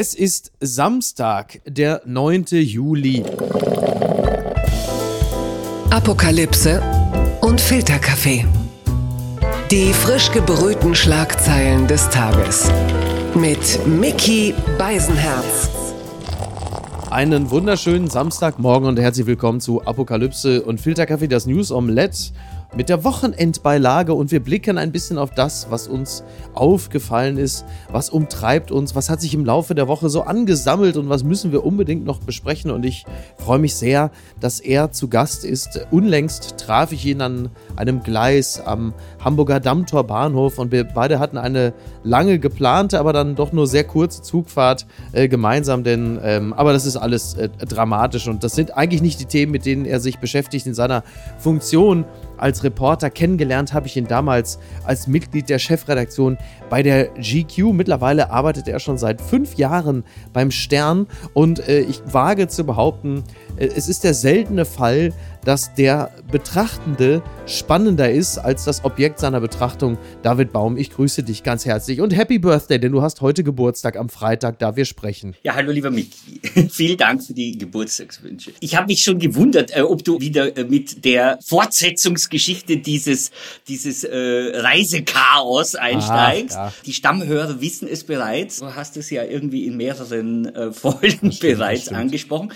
Es ist Samstag, der 9. Juli. Apokalypse und Filterkaffee. Die frisch gebrühten Schlagzeilen des Tages. Mit Mickey Beisenherz. Einen wunderschönen Samstagmorgen und herzlich willkommen zu Apokalypse und Filterkaffee, das News Omelette mit der Wochenendbeilage und wir blicken ein bisschen auf das, was uns aufgefallen ist, was umtreibt uns, was hat sich im Laufe der Woche so angesammelt und was müssen wir unbedingt noch besprechen. Und ich freue mich sehr, dass er zu Gast ist. Unlängst traf ich ihn an einem Gleis am Hamburger Dammtor Bahnhof und wir beide hatten eine lange geplante, aber dann doch nur sehr kurze Zugfahrt äh, gemeinsam, denn ähm, aber das ist alles äh, dramatisch und das sind eigentlich nicht die Themen, mit denen er sich beschäftigt in seiner Funktion als Reporter. Kennengelernt habe ich ihn damals als Mitglied der Chefredaktion bei der GQ. Mittlerweile arbeitet er schon seit fünf Jahren beim Stern und äh, ich wage zu behaupten, äh, es ist der seltene Fall, dass der Betrachtende spannender ist als das Objekt seiner Betrachtung. David Baum, ich grüße dich ganz herzlich und Happy Birthday, denn du hast heute Geburtstag am Freitag, da wir sprechen. Ja, hallo lieber Micky. Vielen Dank für die Geburtstagswünsche. Ich habe mich schon gewundert, äh, ob du wieder äh, mit der Fortsetzungsgeschichte dieses, dieses äh, Reisechaos einsteigst. Ja. Die Stammhörer wissen es bereits. Du hast es ja irgendwie in mehreren äh, Folgen stimmt, bereits angesprochen.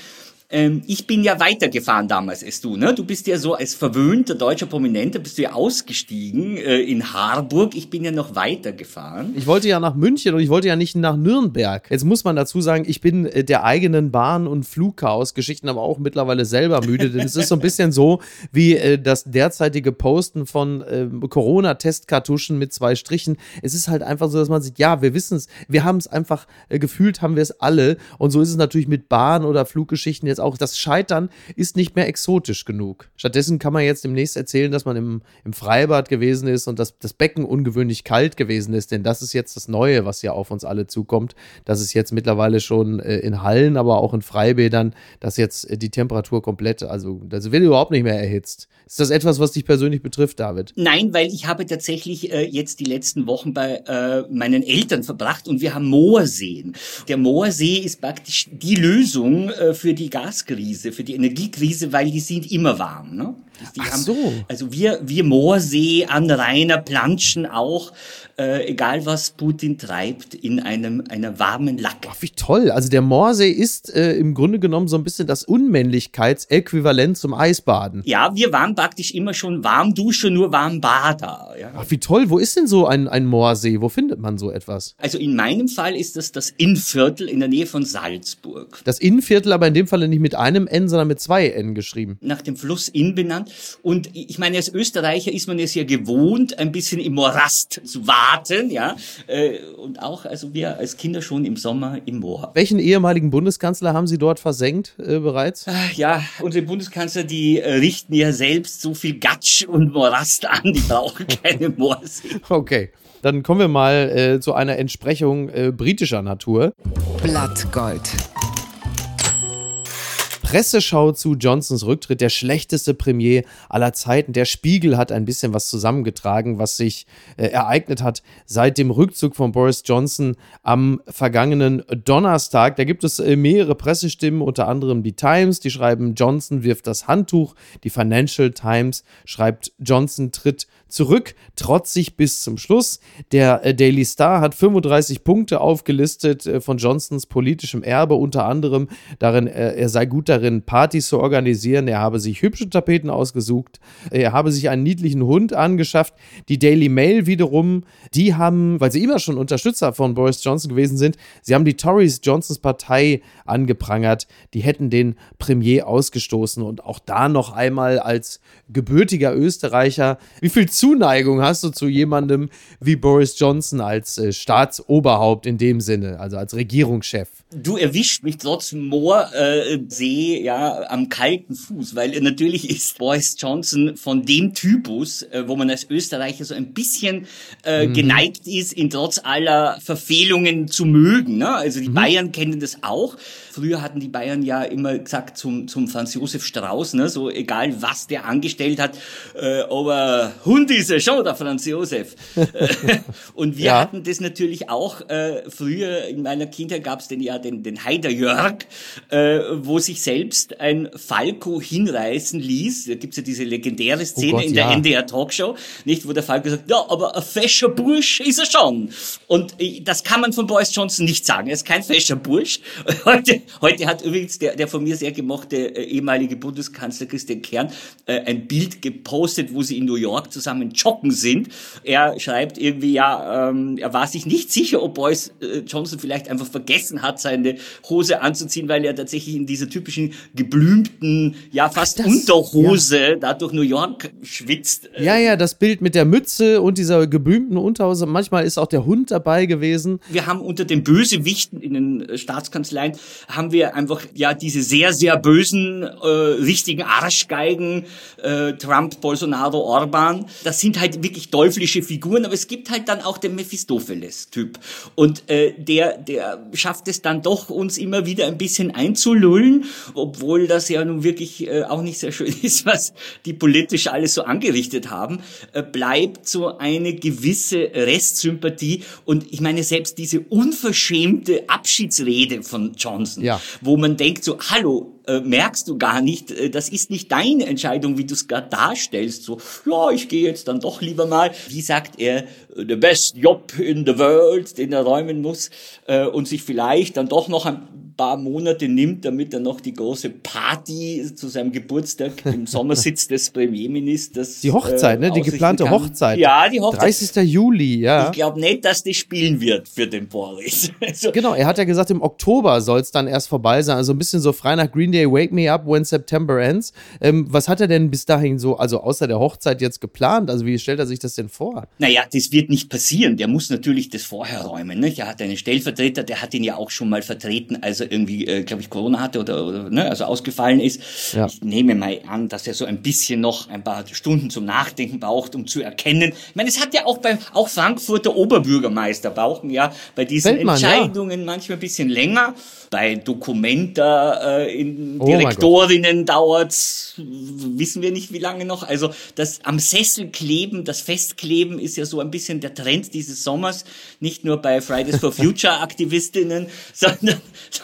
Ähm, ich bin ja weitergefahren damals als du, ne? Du bist ja so als verwöhnter deutscher Prominenter bist du ja ausgestiegen äh, in Harburg. Ich bin ja noch weitergefahren. Ich wollte ja nach München und ich wollte ja nicht nach Nürnberg. Jetzt muss man dazu sagen, ich bin äh, der eigenen Bahn- und Flugchaos-Geschichten aber auch mittlerweile selber müde, denn es ist so ein bisschen so wie äh, das derzeitige Posten von äh, Corona-Testkartuschen mit zwei Strichen. Es ist halt einfach so, dass man sieht, ja, wir wissen es, wir haben es einfach äh, gefühlt, haben wir es alle. Und so ist es natürlich mit Bahn- oder Fluggeschichten jetzt auch, das Scheitern ist nicht mehr exotisch genug. Stattdessen kann man jetzt demnächst erzählen, dass man im, im Freibad gewesen ist und dass das Becken ungewöhnlich kalt gewesen ist, denn das ist jetzt das Neue, was ja auf uns alle zukommt. Das ist jetzt mittlerweile schon äh, in Hallen, aber auch in Freibädern, dass jetzt äh, die Temperatur komplett, also das wird überhaupt nicht mehr erhitzt. Ist das etwas, was dich persönlich betrifft, David? Nein, weil ich habe tatsächlich äh, jetzt die letzten Wochen bei äh, meinen Eltern verbracht und wir haben Moorseen. Der Moorsee ist praktisch die Lösung äh, für die Gas Gaskrise, für die Energiekrise, weil die sind immer warm. Ne? Die Ach haben, so. Also wir, wir Moorsee, Anrainer, Planschen auch, äh, egal was Putin treibt, in einem einer warmen Lacke. Ach, wie toll. Also der Moorsee ist äh, im Grunde genommen so ein bisschen das Unmännlichkeitsäquivalent zum Eisbaden. Ja, wir waren praktisch immer schon warm Dusche, nur warm Bader. Ja. Ach, wie toll. Wo ist denn so ein, ein Moorsee? Wo findet man so etwas? Also in meinem Fall ist das das Innviertel in der Nähe von Salzburg. Das Innviertel aber in dem Fall nicht mit einem N, sondern mit zwei N geschrieben. Nach dem Fluss Inn benannt. Und ich meine, als Österreicher ist man es ja gewohnt, ein bisschen im Morast zu warten, ja. Äh, und auch, also wir als Kinder schon im Sommer im Moor. Welchen ehemaligen Bundeskanzler haben Sie dort versenkt äh, bereits? Ah, ja, unsere Bundeskanzler, die äh, richten ja selbst so viel Gatsch und Morast an, die brauchen keine Moorsee. Okay. Dann kommen wir mal äh, zu einer Entsprechung äh, britischer Natur. Blattgold. Presseschau zu Johnsons Rücktritt, der schlechteste Premier aller Zeiten. Der Spiegel hat ein bisschen was zusammengetragen, was sich äh, ereignet hat seit dem Rückzug von Boris Johnson am vergangenen Donnerstag. Da gibt es äh, mehrere Pressestimmen, unter anderem die Times, die schreiben, Johnson wirft das Handtuch. Die Financial Times schreibt, Johnson tritt zurück, trotzig bis zum Schluss. Der äh, Daily Star hat 35 Punkte aufgelistet äh, von Johnsons politischem Erbe, unter anderem darin, äh, er sei gut darin, Partys zu organisieren. Er habe sich hübsche Tapeten ausgesucht. Er habe sich einen niedlichen Hund angeschafft. Die Daily Mail wiederum, die haben, weil sie immer schon Unterstützer von Boris Johnson gewesen sind, sie haben die Tories Johnsons Partei angeprangert. Die hätten den Premier ausgestoßen. Und auch da noch einmal als gebürtiger Österreicher, wie viel Zuneigung hast du zu jemandem wie Boris Johnson als äh, Staatsoberhaupt in dem Sinne, also als Regierungschef? Du erwischt mich trotz Moorsee quasi ja am kalten Fuß, weil natürlich ist Boris Johnson von dem Typus, äh, wo man als Österreicher so ein bisschen äh, mhm. geneigt ist, ihn trotz aller Verfehlungen zu mögen. Ne? Also die mhm. Bayern kennen das auch. Früher hatten die Bayern ja immer gesagt zum, zum Franz Josef Strauß, ne, so egal was der angestellt hat, äh, aber Hund ist er schon, der Franz Josef. und wir ja. hatten das natürlich auch äh, früher in meiner Kindheit gab es den ja den, den Heider Jörg, äh, wo sich selbst ein Falco hinreißen ließ. Da gibt's ja diese legendäre Szene oh Gott, in der ja. NDR Talkshow, nicht, wo der Falco sagt, ja, aber ein fescher Bursch ist er schon. Und äh, das kann man von Boris Johnson nicht sagen. Er ist kein fescher Bursch. Heute Heute hat übrigens der, der von mir sehr gemochte äh, ehemalige Bundeskanzler Christian Kern äh, ein Bild gepostet, wo sie in New York zusammen joggen sind. Er schreibt irgendwie, ja, ähm, er war sich nicht sicher, ob Boris äh, Johnson vielleicht einfach vergessen hat, seine Hose anzuziehen, weil er tatsächlich in dieser typischen geblümten, ja fast das, Unterhose ja. da durch New York schwitzt. Ja, ja, das Bild mit der Mütze und dieser geblümten Unterhose. Manchmal ist auch der Hund dabei gewesen. Wir haben unter den Bösewichten in den äh, Staatskanzleien haben wir einfach ja diese sehr, sehr bösen, äh, richtigen Arschgeigen, äh, Trump, Bolsonaro, Orban. Das sind halt wirklich teuflische Figuren, aber es gibt halt dann auch den Mephistopheles-Typ. Und äh, der, der schafft es dann doch, uns immer wieder ein bisschen einzulullen, obwohl das ja nun wirklich äh, auch nicht sehr schön ist, was die politisch alles so angerichtet haben, äh, bleibt so eine gewisse Restsympathie. Und ich meine, selbst diese unverschämte Abschiedsrede von Johnson, ja. wo man denkt so, hallo, äh, merkst du gar nicht, äh, das ist nicht deine Entscheidung, wie du es gerade darstellst. So, ja, ich gehe jetzt dann doch lieber mal. Wie sagt er, the best job in the world, den er räumen muss äh, und sich vielleicht dann doch noch ein paar Monate nimmt, damit er noch die große Party zu seinem Geburtstag im Sommersitz des Premierministers. Die Hochzeit, äh, ne? Die geplante kann. Hochzeit. Ja, die Hochzeit. 30. Juli, ja. Ich glaube nicht, dass die spielen wird für den Boris. Also, genau, er hat ja gesagt, im Oktober soll es dann erst vorbei sein. Also ein bisschen so frei nach Green Day, Wake Me Up When September Ends. Ähm, was hat er denn bis dahin so, also außer der Hochzeit jetzt geplant? Also wie stellt er sich das denn vor? Naja, das wird nicht passieren. Der muss natürlich das vorher räumen. Ne? Er hat einen Stellvertreter, der hat ihn ja auch schon mal vertreten, als er irgendwie, äh, glaube ich, Corona hatte oder, oder ne? also ausgefallen ist. Ja. Ich nehme mal an, dass er so ein bisschen noch ein paar Stunden zum Nachdenken braucht, um zu erkennen. Ich meine, es hat ja auch beim auch Frankfurter Oberbürgermeister brauchen ja bei diesen Feldmann, Entscheidungen ja. manchmal ein bisschen länger. Bei Dokumenta äh, in oh Direktorinnen dauert's, wissen wir nicht wie lange noch. Also das am Sessel kleben, das Festkleben ist ja so ein bisschen der Trend dieses Sommers, nicht nur bei Fridays for Future Aktivistinnen, sondern,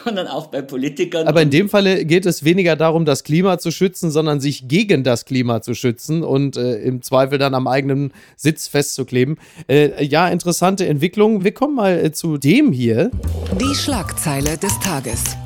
sondern auch bei Politikern. Aber in dem Falle geht es weniger darum, das Klima zu schützen, sondern sich gegen das Klima zu schützen und äh, im Zweifel dann am eigenen Sitz festzukleben. Äh, ja, interessante Entwicklung. Wir kommen mal äh, zu dem hier. Die Schlagzeile des Tages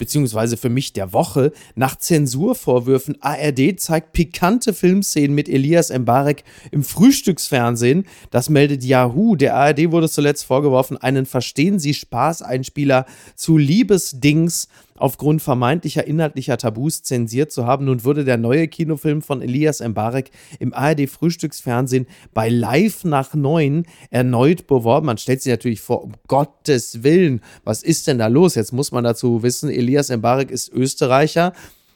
beziehungsweise für mich der Woche. Nach Zensurvorwürfen ARD zeigt pikante Filmszenen mit Elias Mbarek im Frühstücksfernsehen. Das meldet Yahoo. Der ARD wurde zuletzt vorgeworfen, einen Verstehen Sie Spaß-Einspieler zu Liebesdings aufgrund vermeintlicher inhaltlicher Tabus zensiert zu haben. Nun wurde der neue Kinofilm von Elias Mbarek im ARD Frühstücksfernsehen bei Live nach neun erneut beworben. Man stellt sich natürlich vor, um Gottes Willen, was ist denn da los? Jetzt muss man dazu wissen, Elias Mbarek ist Österreicher.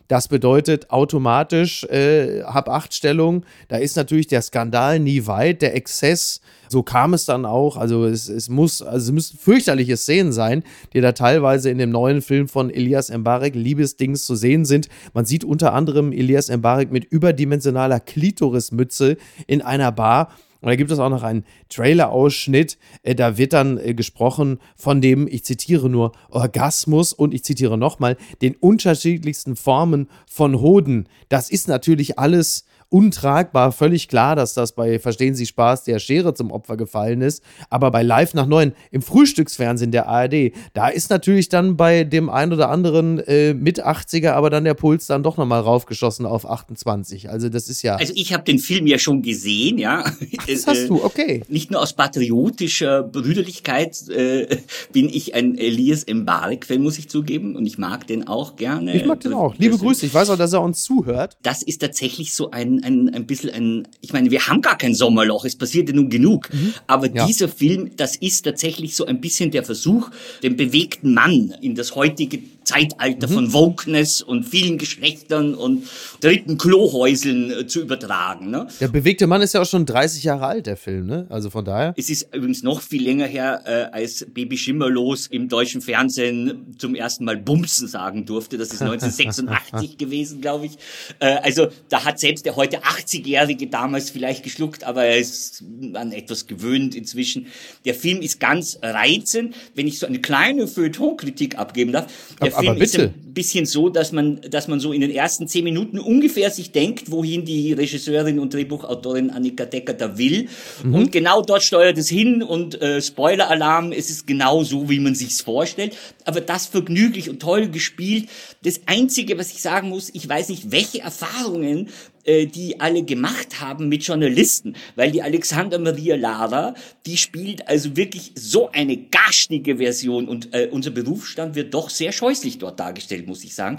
Das bedeutet automatisch äh, Hab-Acht-Stellung. Da ist natürlich der Skandal nie weit, der Exzess. So kam es dann auch. Also es, es muss, also es müssen fürchterliche Szenen sein, die da teilweise in dem neuen Film von Elias Mbarek Liebesdings zu sehen sind. Man sieht unter anderem Elias Mbarek mit überdimensionaler Klitorismütze in einer Bar und da gibt es auch noch einen Trailer-Ausschnitt, äh, da wird dann äh, gesprochen von dem, ich zitiere nur, Orgasmus und ich zitiere nochmal, den unterschiedlichsten Formen von Hoden. Das ist natürlich alles untragbar. Völlig klar, dass das bei Verstehen Sie Spaß der Schere zum Opfer gefallen ist. Aber bei Live nach neun im Frühstücksfernsehen der ARD, da ist natürlich dann bei dem ein oder anderen äh, mit 80er, aber dann der Puls dann doch nochmal raufgeschossen auf 28. Also das ist ja. Also ich habe den Film ja schon gesehen, ja. Ach, das hast du, okay. Nicht nur aus patriotischer Brüderlichkeit äh, bin ich ein Elias Mbarek-Fan, muss ich zugeben. Und ich mag den auch gerne. Ich mag den auch. Liebe Grüße. Ich weiß auch, dass er uns zuhört. Das ist tatsächlich so ein ein, ein bisschen ein, ich meine, wir haben gar kein Sommerloch, es passiert ja nun genug. Mhm. Aber ja. dieser Film, das ist tatsächlich so ein bisschen der Versuch, den bewegten Mann in das heutige Zeitalter mhm. von Wokeness und vielen Geschlechtern und dritten Klohäuseln äh, zu übertragen. Ne? Der bewegte Mann ist ja auch schon 30 Jahre alt, der Film, ne? Also von daher. Es ist übrigens noch viel länger her, äh, als Baby Schimmerlos im deutschen Fernsehen zum ersten Mal Bumsen sagen durfte. Das ist 1986 gewesen, glaube ich. Äh, also da hat selbst der heute 80-Jährige damals vielleicht geschluckt, aber er ist an etwas gewöhnt inzwischen. Der Film ist ganz reizend. Wenn ich so eine kleine Feuilleton-Kritik abgeben darf, der aber, ein bisschen so, dass man, dass man so in den ersten zehn Minuten ungefähr sich denkt, wohin die Regisseurin und Drehbuchautorin Annika Decker da will. Mhm. Und genau dort steuert es hin und äh, Spoiler-Alarm, es ist genau so, wie man sich's vorstellt. Aber das vergnüglich und toll gespielt. Das Einzige, was ich sagen muss, ich weiß nicht, welche Erfahrungen äh, die alle gemacht haben mit Journalisten, weil die Alexander Maria Lara, die spielt also wirklich so eine garstige Version und äh, unser Berufsstand wird doch sehr scheußlich dort dargestellt, muss ich sagen.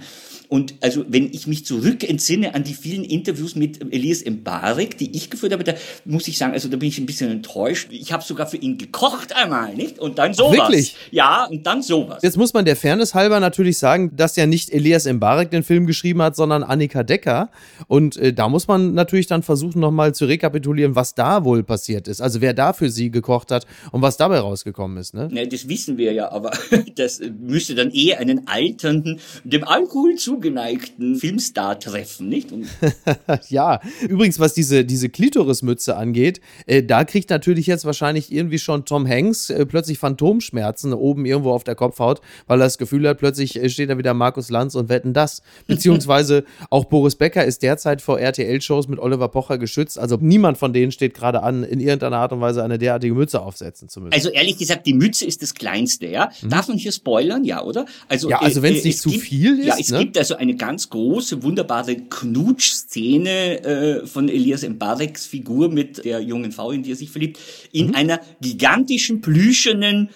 Und also, wenn ich mich zurück entsinne an die vielen Interviews mit Elias Mbarek, die ich geführt habe, da muss ich sagen, also da bin ich ein bisschen enttäuscht. Ich habe sogar für ihn gekocht einmal, nicht? Und dann sowas. Wirklich? Ja, und dann sowas. Jetzt muss man der Fairness halber natürlich sagen, dass ja nicht Elias Mbarek den Film geschrieben hat, sondern Annika Decker. Und äh, da muss man natürlich dann versuchen, nochmal zu rekapitulieren, was da wohl passiert ist. Also wer da für sie gekocht hat und was dabei rausgekommen ist. Ne? Ne, das wissen wir ja, aber das müsste dann eher einen alternden, dem Alkohol zugeneigten Filmstar treffen, nicht? ja, übrigens, was diese, diese Klitorismütze angeht, äh, da kriegt natürlich jetzt wahrscheinlich irgendwie schon Tom Hanks äh, plötzlich Phantomschmerzen oben irgendwo auf der Kopfhaut, weil er das Gefühl hat, plötzlich äh, steht da wieder Markus Lanz und wetten das. Beziehungsweise auch Boris Becker ist derzeit vor RTL-Shows mit Oliver Pocher geschützt. Also niemand von denen steht gerade an, in irgendeiner Art und Weise eine derartige Mütze aufsetzen zu müssen. Also ehrlich gesagt, die Mütze ist das Kleinste, ja. Mhm. Darf man hier spoilern, ja, oder? Also, ja, also wenn äh, es nicht zu gibt, viel ist. Ja, es ne? gibt also eine ganz große, wunderbare Knutsch-Szene äh, von Elias Mbareks Figur mit der jungen Frau, in die er sich verliebt, in mhm. einer gigantischen, plüschenen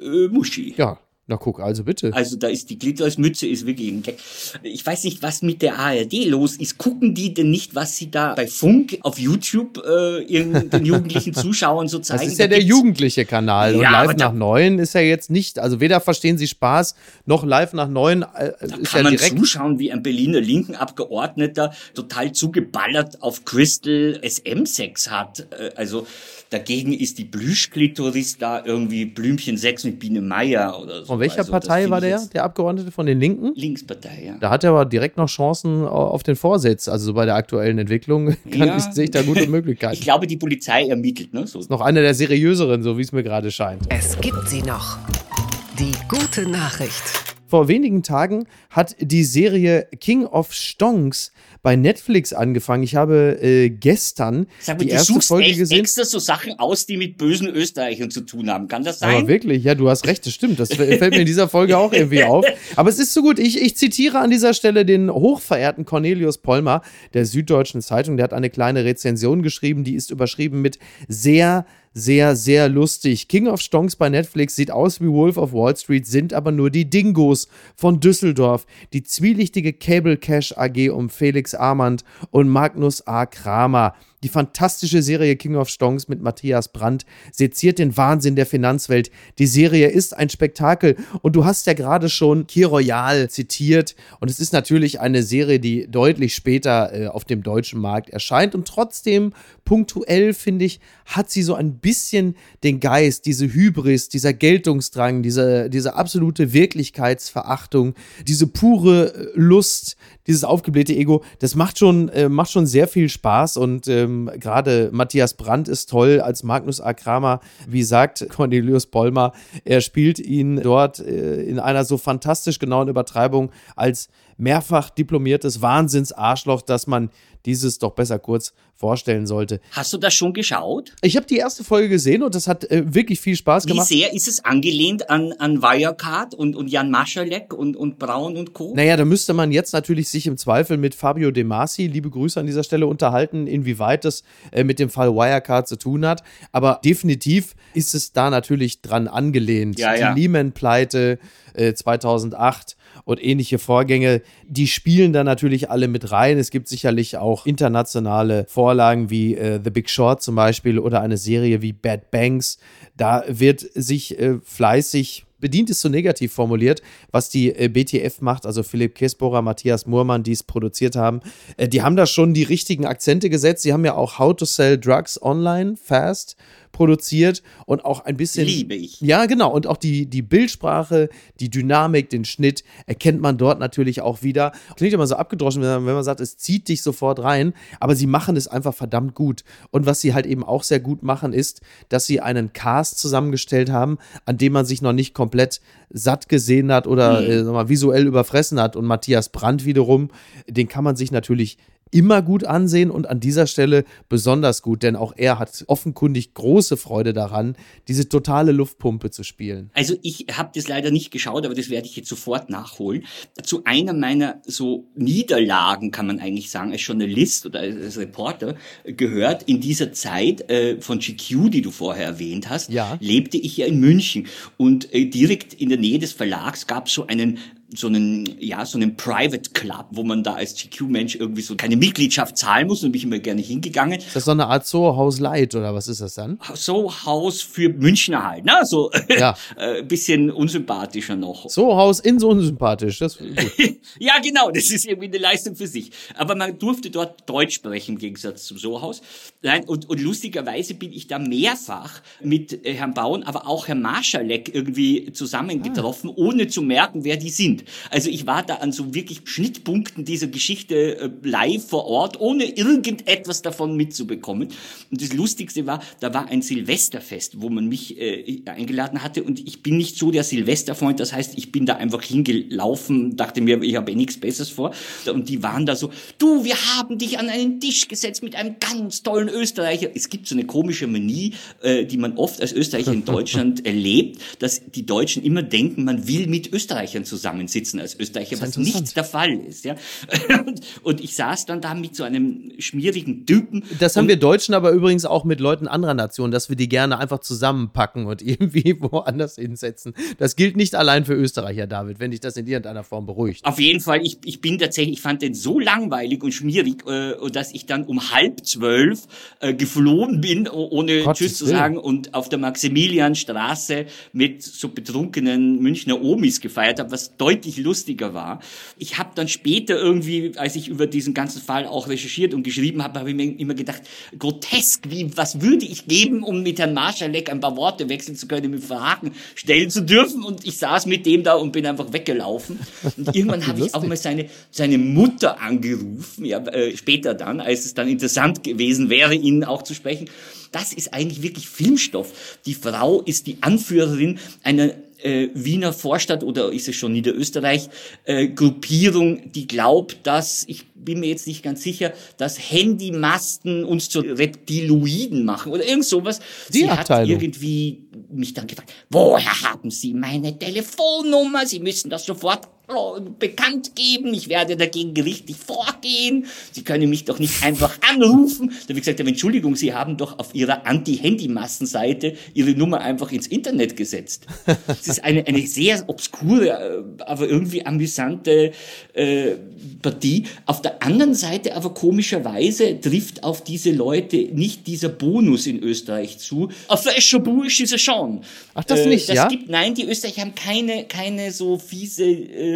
äh, Muschi. Ja, na guck, also bitte. Also da ist die Glittersmütze ist wirklich ein Gag. Ich weiß nicht, was mit der ARD los ist. Gucken die denn nicht, was sie da bei Funk auf YouTube äh, den jugendlichen Zuschauern so zeigen? Das ist ja der jugendliche Kanal. Ja, und live nach neun ist ja jetzt nicht, also weder verstehen sie Spaß, noch live nach neun äh, da ist kann ja man direkt zuschauen, wie ein Berliner linken Abgeordneter total zugeballert auf Crystal SM-Sex hat. Äh, also Dagegen ist die Plüschklitoris da irgendwie Blümchen 6 mit Biene Meier oder so. Von welcher also, Partei war der, der Abgeordnete? Von den Linken? Linkspartei, ja. Da hat er aber direkt noch Chancen auf den Vorsitz. Also so bei der aktuellen Entwicklung kann ja. ich, sehe ich da gute Möglichkeiten. ich glaube, die Polizei ermittelt. Ne? So. Ist noch eine der seriöseren, so wie es mir gerade scheint. Es gibt sie noch. Die gute Nachricht. Vor wenigen Tagen hat die Serie King of Stonks bei Netflix angefangen. Ich habe äh, gestern Sag mal, die erste Folge echt gesehen. extra so Sachen aus, die mit bösen Österreichern zu tun haben. Kann das sein? Aber wirklich, ja, du hast recht, das stimmt. Das fällt mir in dieser Folge auch irgendwie auf. Aber es ist so gut. Ich, ich zitiere an dieser Stelle den hochverehrten Cornelius Polmer der Süddeutschen Zeitung. Der hat eine kleine Rezension geschrieben, die ist überschrieben mit sehr sehr, sehr lustig. King of Stonks bei Netflix sieht aus wie Wolf of Wall Street, sind aber nur die Dingos von Düsseldorf. Die zwielichtige Cable Cash AG um Felix Armand und Magnus A. Kramer. Die fantastische Serie King of Stonks mit Matthias Brandt seziert den Wahnsinn der Finanzwelt. Die Serie ist ein Spektakel. Und du hast ja gerade schon Key Royal zitiert. Und es ist natürlich eine Serie, die deutlich später äh, auf dem deutschen Markt erscheint. Und trotzdem punktuell, finde ich, hat sie so ein bisschen den Geist, diese Hybris, dieser Geltungsdrang, diese, diese absolute Wirklichkeitsverachtung, diese pure äh, Lust, dieses aufgeblähte Ego, das macht schon, äh, macht schon sehr viel Spaß und ähm, gerade Matthias Brandt ist toll als Magnus A. Kramer. Wie sagt Cornelius Bollmer, er spielt ihn dort äh, in einer so fantastisch genauen Übertreibung als mehrfach diplomiertes Wahnsinnsarschloch, dass man dieses doch besser kurz vorstellen sollte. Hast du das schon geschaut? Ich habe die erste Folge gesehen und das hat äh, wirklich viel Spaß gemacht. Wie sehr ist es angelehnt an, an Wirecard und, und Jan Maschalek und, und Braun und Co.? Naja, da müsste man jetzt natürlich sich im Zweifel mit Fabio De Masi, liebe Grüße an dieser Stelle, unterhalten, inwieweit das äh, mit dem Fall Wirecard zu tun hat. Aber definitiv ist es da natürlich dran angelehnt. Ja, ja. Die Lehman-Pleite äh, 2008 und ähnliche Vorgänge, die spielen da natürlich alle mit rein. Es gibt sicherlich auch internationale Vorlagen wie äh, The Big Short zum Beispiel oder eine Serie wie Bad Banks. Da wird sich äh, fleißig bedient ist so negativ formuliert, was die äh, BTF macht, also Philipp Kesborer, Matthias Murmann, die es produziert haben. Äh, die haben da schon die richtigen Akzente gesetzt. Sie haben ja auch How to Sell Drugs Online Fast produziert und auch ein bisschen. Liebe ich. Ja, genau. Und auch die, die Bildsprache, die Dynamik, den Schnitt erkennt man dort natürlich auch wieder. Klingt immer so abgedroschen, wenn man sagt, es zieht dich sofort rein, aber sie machen es einfach verdammt gut. Und was sie halt eben auch sehr gut machen, ist, dass sie einen Cast zusammengestellt haben, an dem man sich noch nicht komplett satt gesehen hat oder mhm. äh, visuell überfressen hat. Und Matthias Brandt wiederum, den kann man sich natürlich immer gut ansehen und an dieser Stelle besonders gut, denn auch er hat offenkundig große Freude daran, diese totale Luftpumpe zu spielen. Also ich habe das leider nicht geschaut, aber das werde ich jetzt sofort nachholen. Zu einer meiner so Niederlagen, kann man eigentlich sagen, als Journalist oder als Reporter gehört in dieser Zeit äh, von GQ, die du vorher erwähnt hast, ja. lebte ich ja in München und äh, direkt in der Nähe des Verlags gab es so einen so einen, ja, so einen Private Club, wo man da als GQ-Mensch irgendwie so keine Mitgliedschaft zahlen muss und bin ich immer gerne hingegangen. Ist das so eine Art Soho-Haus Light oder was ist das dann? Soho-Haus für Münchner halt, ne? So ja. äh, bisschen unsympathischer noch. Soho-Haus in so unsympathisch, das Ja, genau, das ist irgendwie eine Leistung für sich. Aber man durfte dort Deutsch sprechen im Gegensatz zum Soho-Haus. Nein, und, und lustigerweise bin ich da mehrfach mit äh, Herrn Bauen, aber auch Herrn Marschalek irgendwie zusammengetroffen, ah. ohne zu merken, wer die sind. Also ich war da an so wirklich Schnittpunkten dieser Geschichte äh, live vor Ort, ohne irgendetwas davon mitzubekommen. Und das Lustigste war, da war ein Silvesterfest, wo man mich äh, eingeladen hatte und ich bin nicht so der Silvesterfreund, das heißt, ich bin da einfach hingelaufen, dachte mir, ich habe eh nichts Besseres vor. Und die waren da so, du, wir haben dich an einen Tisch gesetzt mit einem ganz tollen Österreicher. Es gibt so eine komische Manie, äh, die man oft als Österreicher in Deutschland erlebt, dass die Deutschen immer denken, man will mit Österreichern zusammen sitzen als Österreicher, was nicht der Fall ist. Ja? Und ich saß dann da mit so einem schmierigen Typen. Das haben wir Deutschen aber übrigens auch mit Leuten anderer Nationen, dass wir die gerne einfach zusammenpacken und irgendwie woanders hinsetzen. Das gilt nicht allein für Österreicher, David, wenn dich das in irgendeiner Form beruhigt. Auf jeden Fall, ich, ich bin tatsächlich, ich fand den so langweilig und schmierig, äh, dass ich dann um halb zwölf äh, geflohen bin, ohne Gott Tschüss zu sagen und auf der Maximilianstraße mit so betrunkenen Münchner Omis gefeiert habe, was deutlich deutlich lustiger war. Ich habe dann später irgendwie, als ich über diesen ganzen Fall auch recherchiert und geschrieben habe, habe ich mir immer gedacht, grotesk, wie, was würde ich geben, um mit Herrn Marschalek ein paar Worte wechseln zu können, mit Fragen stellen zu dürfen. Und ich saß mit dem da und bin einfach weggelaufen. Und irgendwann habe ich auch mal seine, seine Mutter angerufen, ja, äh, später dann, als es dann interessant gewesen wäre, ihn auch zu sprechen. Das ist eigentlich wirklich Filmstoff. Die Frau ist die Anführerin einer äh, Wiener Vorstadt oder ist es schon Niederösterreich äh, Gruppierung, die glaubt, dass ich bin mir jetzt nicht ganz sicher, dass Handymasten uns zu Reptiloiden machen oder irgend sowas. Die Sie Abteilung. hat irgendwie mich dann gefragt, woher haben Sie meine Telefonnummer? Sie müssen das sofort bekannt geben, ich werde dagegen gerichtlich vorgehen, Sie können mich doch nicht einfach anrufen. Da habe ich gesagt, Entschuldigung, Sie haben doch auf Ihrer Anti-Handy-Massenseite Ihre Nummer einfach ins Internet gesetzt. Das ist eine, eine sehr obskure, äh, aber irgendwie amüsante äh, Partie. Auf der anderen Seite aber komischerweise trifft auf diese Leute nicht dieser Bonus in Österreich zu. Auf der Eschobursch ist er schon. Ach, das äh, nicht, das ja? Gibt, nein, die Österreicher haben keine, keine so fiese äh,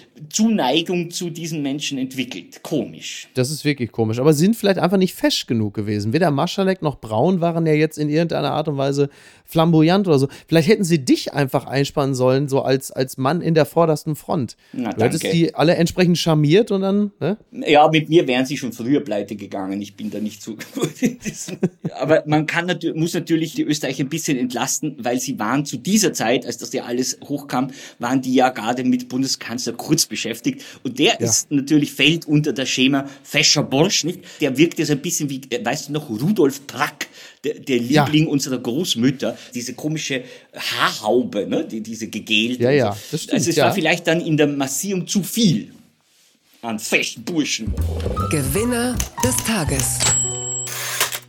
Zuneigung zu diesen Menschen entwickelt. Komisch. Das ist wirklich komisch. Aber sind vielleicht einfach nicht fesch genug gewesen. Weder Maschalek noch Braun waren ja jetzt in irgendeiner Art und Weise flamboyant oder so. Vielleicht hätten sie dich einfach einspannen sollen, so als, als Mann in der vordersten Front. Na, du hättest die alle entsprechend charmiert und dann. Ne? Ja, mit mir wären sie schon früher pleite gegangen. Ich bin da nicht gut. Aber man kann natürlich, muss natürlich die Österreicher ein bisschen entlasten, weil sie waren zu dieser Zeit, als das ja alles hochkam, waren die ja gerade mit Bundeskanzler Kurz beschäftigt. Und der ja. ist natürlich, fällt unter das Schema Fescher Borsch, nicht? Der wirkt so ein bisschen wie, äh, weißt du noch, Rudolf Prack der, der Liebling ja. unserer Großmütter, diese komische Haarhaube, ne? die, diese gegelte. Ja, ja, das stimmt. Also es ja. war vielleicht dann in der Massierung zu viel an festen Burschen. Gewinner des Tages.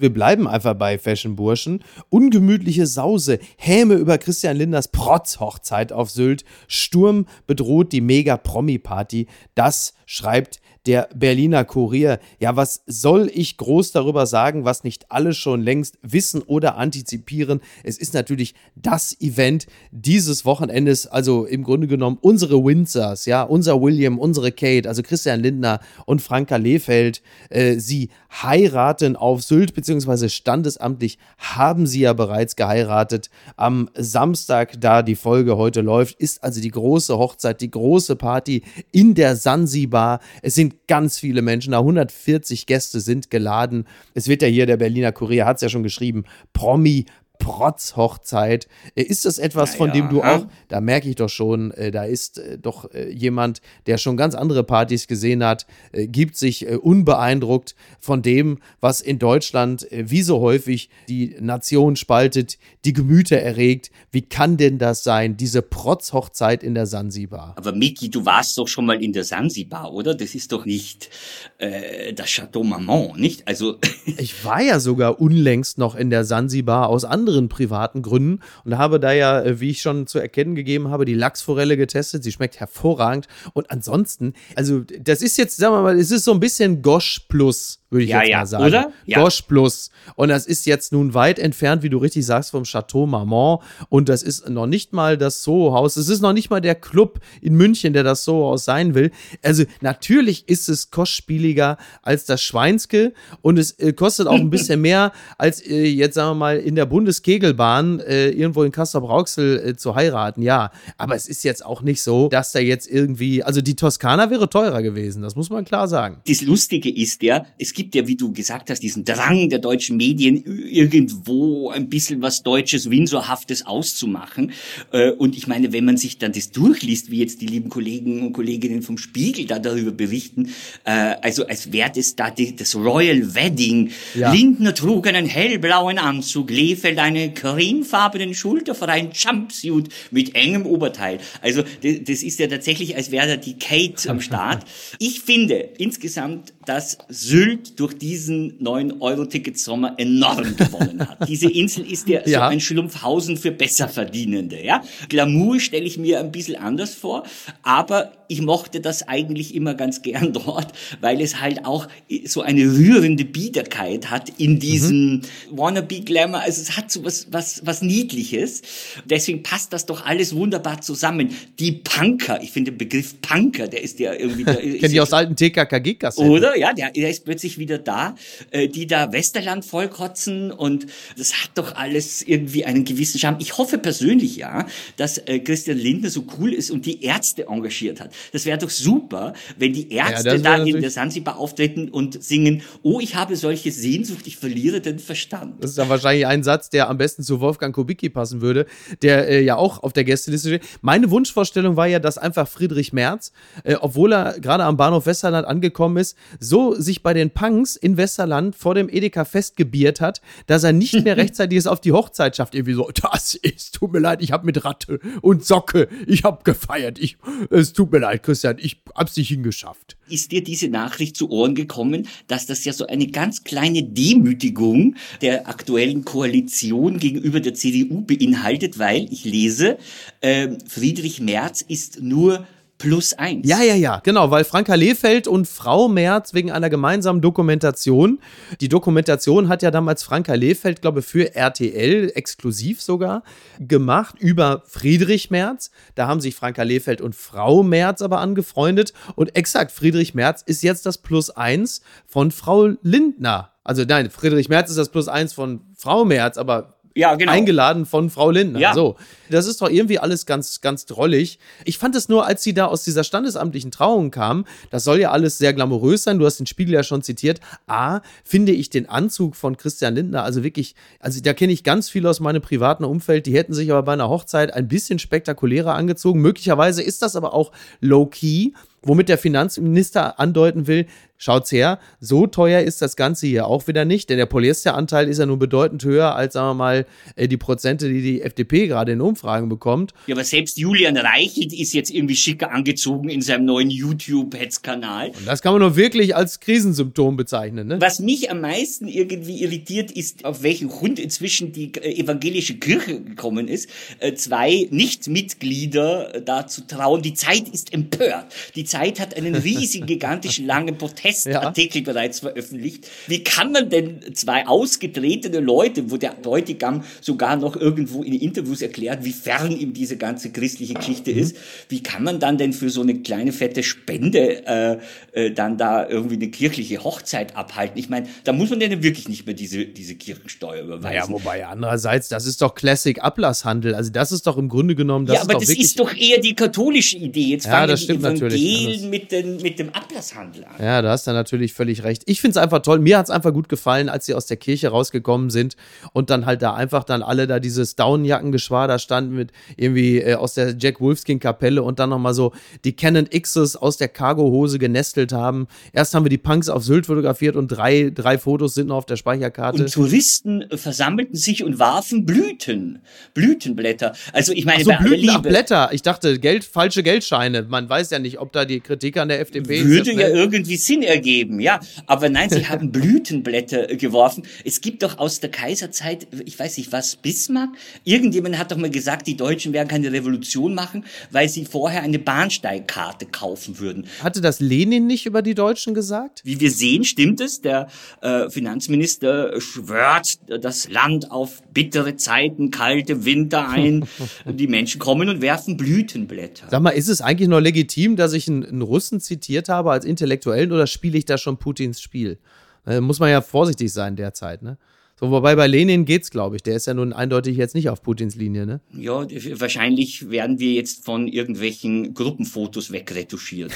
Wir bleiben einfach bei Fashion Burschen. Ungemütliche Sause, Häme über Christian Linders Protz-Hochzeit auf Sylt. Sturm bedroht die Mega-Promi-Party. Das schreibt der Berliner Kurier. Ja, was soll ich groß darüber sagen, was nicht alle schon längst wissen oder antizipieren? Es ist natürlich das Event dieses Wochenendes, also im Grunde genommen unsere Windsors, ja, unser William, unsere Kate, also Christian Lindner und Franka Lehfeld. Äh, sie heiraten auf Sylt, beziehungsweise standesamtlich haben sie ja bereits geheiratet. Am Samstag, da die Folge heute läuft, ist also die große Hochzeit, die große Party in der Sansibar. Es sind ganz viele Menschen da, 140 Gäste sind geladen. Es wird ja hier, der Berliner Kurier hat es ja schon geschrieben, Promi Protzhochzeit. Äh, ist das etwas, ja, von dem ja. du auch, da merke ich doch schon, äh, da ist äh, doch äh, jemand, der schon ganz andere Partys gesehen hat, äh, gibt sich äh, unbeeindruckt von dem, was in Deutschland wie so häufig die Nation spaltet, die Gemüter erregt. Wie kann denn das sein, diese Protzhochzeit in der Sansibar? Aber Miki, du warst doch schon mal in der Sansibar, oder? Das ist doch nicht das Chateau Marmont, nicht? Also ich war ja sogar unlängst noch in der Sansibar aus anderen anderen privaten Gründen und habe da ja, äh, wie ich schon zu erkennen gegeben habe, die Lachsforelle getestet. Sie schmeckt hervorragend. Und ansonsten, also das ist jetzt, sagen wir mal, es ist so ein bisschen Gosh Plus würde ich ja, jetzt ja. mal sagen. Oder? Ja. Gosh Plus. Und das ist jetzt nun weit entfernt, wie du richtig sagst, vom Chateau Marmont. Und das ist noch nicht mal das Soho-Haus. Es ist noch nicht mal der Club in München, der das Soho-Haus sein will. Also natürlich ist es kostspieliger als das Schweinske und es äh, kostet auch ein bisschen mehr als äh, jetzt sagen wir mal in der Bundeskegelbahn äh, irgendwo in Kassel-Brauxel äh, zu heiraten. Ja, aber es ist jetzt auch nicht so, dass da jetzt irgendwie, also die Toskana wäre teurer gewesen. Das muss man klar sagen. Das Lustige ist ja, es gibt gibt ja, wie du gesagt hast, diesen Drang der deutschen Medien, irgendwo ein bisschen was Deutsches, Windsorhaftes auszumachen. Äh, und ich meine, wenn man sich dann das durchliest, wie jetzt die lieben Kollegen und Kolleginnen vom Spiegel da darüber berichten, äh, also als wäre das da das Royal Wedding. Ja. Lindner trug einen hellblauen Anzug, Lefeld einen cremefarbenen schulterfreien Jumpsuit mit engem Oberteil. Also das ist ja tatsächlich, als wäre da die Kate am Start. Ich finde insgesamt, dass Sylt durch diesen 9-Euro-Ticket-Sommer enorm gewonnen hat. Diese Insel ist ja, ja, so ein Schlumpfhausen für Besserverdienende. Ja? Glamour stelle ich mir ein bisschen anders vor, aber ich mochte das eigentlich immer ganz gern dort, weil es halt auch so eine rührende Biederkeit hat in diesem mhm. Wannabe-Glamour. Also es hat so was, was, was Niedliches. Deswegen passt das doch alles wunderbar zusammen. Die Punker, ich finde den Begriff Punker, der ist ja irgendwie... Kennt ihr aus alten TKKG-Kassetten. Oder? Ja, der, der ist plötzlich wieder da, äh, die da Westerland vollkotzen und das hat doch alles irgendwie einen gewissen Charme. Ich hoffe persönlich ja, dass äh, Christian Lindner so cool ist und die Ärzte engagiert hat. Das wäre doch super, wenn die Ärzte ja, da in der Sansibar auftreten und singen, oh, ich habe solche Sehnsucht, ich verliere den Verstand. Das ist ja wahrscheinlich ein Satz, der am besten zu Wolfgang Kubicki passen würde, der äh, ja auch auf der Gästeliste steht. Meine Wunschvorstellung war ja, dass einfach Friedrich Merz, äh, obwohl er gerade am Bahnhof Westerland angekommen ist, so sich bei den Punk Punks in Westerland vor dem Edeka festgebiert hat, dass er nicht mehr rechtzeitig es auf die Hochzeit schafft. Irgendwie so, das ist, tut mir leid, ich habe mit Ratte und Socke, ich habe gefeiert. Ich, es tut mir leid, Christian, ich hab's nicht hingeschafft. Ist dir diese Nachricht zu Ohren gekommen, dass das ja so eine ganz kleine Demütigung der aktuellen Koalition gegenüber der CDU beinhaltet, weil ich lese, äh, Friedrich Merz ist nur plus eins. Ja, ja, ja, genau, weil Franka Lehfeld und Frau Merz wegen einer gemeinsamen Dokumentation, die Dokumentation hat ja damals Franka Lehfeld, glaube ich, für RTL exklusiv sogar gemacht über Friedrich Merz. Da haben sich Franka Lehfeld und Frau Merz aber angefreundet und exakt, Friedrich Merz ist jetzt das Plus eins von Frau Lindner. Also nein, Friedrich Merz ist das Plus eins von Frau Merz, aber ja, genau. eingeladen von Frau Lindner. Ja. So, das ist doch irgendwie alles ganz, ganz drollig. Ich fand es nur, als sie da aus dieser standesamtlichen Trauung kam, das soll ja alles sehr glamourös sein. Du hast den Spiegel ja schon zitiert. A, finde ich den Anzug von Christian Lindner, also wirklich, also da kenne ich ganz viele aus meinem privaten Umfeld, die hätten sich aber bei einer Hochzeit ein bisschen spektakulärer angezogen. Möglicherweise ist das aber auch low-key womit der Finanzminister andeuten will, schaut's her, so teuer ist das Ganze hier auch wieder nicht, denn der Polyesteranteil ist ja nun bedeutend höher als, sagen wir mal, äh, die Prozente, die die FDP gerade in Umfragen bekommt. Ja, aber selbst Julian Reichelt ist jetzt irgendwie schicker angezogen in seinem neuen YouTube-Hetz-Kanal. Und das kann man nur wirklich als Krisensymptom bezeichnen, ne? Was mich am meisten irgendwie irritiert, ist, auf welchen Grund inzwischen die äh, evangelische Kirche gekommen ist, äh, zwei Nichtmitglieder da zu trauen. Die Zeit ist empört. Die Zeit hat einen riesigen, gigantischen, langen Protestartikel ja. bereits veröffentlicht. Wie kann man denn zwei ausgetretene Leute, wo der Bräutigam sogar noch irgendwo in Interviews erklärt, wie fern ihm diese ganze christliche Geschichte mhm. ist, wie kann man dann denn für so eine kleine fette Spende äh, äh, dann da irgendwie eine kirchliche Hochzeit abhalten? Ich meine, da muss man ja wirklich nicht mehr diese, diese Kirchensteuer überweisen. Naja, wobei andererseits, das ist doch Classic Ablasshandel. Also das ist doch im Grunde genommen das Ja, aber ist das ist doch eher die katholische Idee. Jetzt ja, fangen die Evangelien mit, den, mit dem Ablasshandel an. Ja, da hast du natürlich völlig recht. Ich finde es einfach toll. Mir hat es einfach gut gefallen, als sie aus der Kirche rausgekommen sind und dann halt da einfach dann alle da dieses Downjackengeschwader da standen mit irgendwie äh, aus der Jack Wolfskin Kapelle und dann nochmal so die Canon X's aus der Cargohose genestelt haben. Erst haben wir die Punks auf Sylt fotografiert und drei, drei Fotos sind noch auf der Speicherkarte. Und Touristen versammelten sich und warfen Blüten, Blütenblätter. Also ich meine, Ach so, Blüten, ach, Blätter. Ich dachte, Geld, falsche Geldscheine. Man weiß ja nicht, ob da die Kritik an der FDP Würde ja irgendwie Sinn ergeben, ja. Aber nein, sie haben Blütenblätter geworfen. Es gibt doch aus der Kaiserzeit, ich weiß nicht was, Bismarck? Irgendjemand hat doch mal gesagt, die Deutschen werden keine Revolution machen, weil sie vorher eine Bahnsteigkarte kaufen würden. Hatte das Lenin nicht über die Deutschen gesagt? Wie wir sehen, stimmt es. Der äh, Finanzminister schwört das Land auf bittere Zeiten, kalte Winter ein. die Menschen kommen und werfen Blütenblätter. Sag mal, ist es eigentlich noch legitim, dass ich einen, einen Russen zitiert habe als Intellektuellen oder spiele ich da schon Putins Spiel? Da muss man ja vorsichtig sein derzeit, ne? So, wobei bei Lenin geht's, glaube ich. Der ist ja nun eindeutig jetzt nicht auf Putins Linie, ne? Ja, wahrscheinlich werden wir jetzt von irgendwelchen Gruppenfotos wegretuschiert.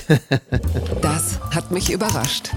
das hat mich überrascht.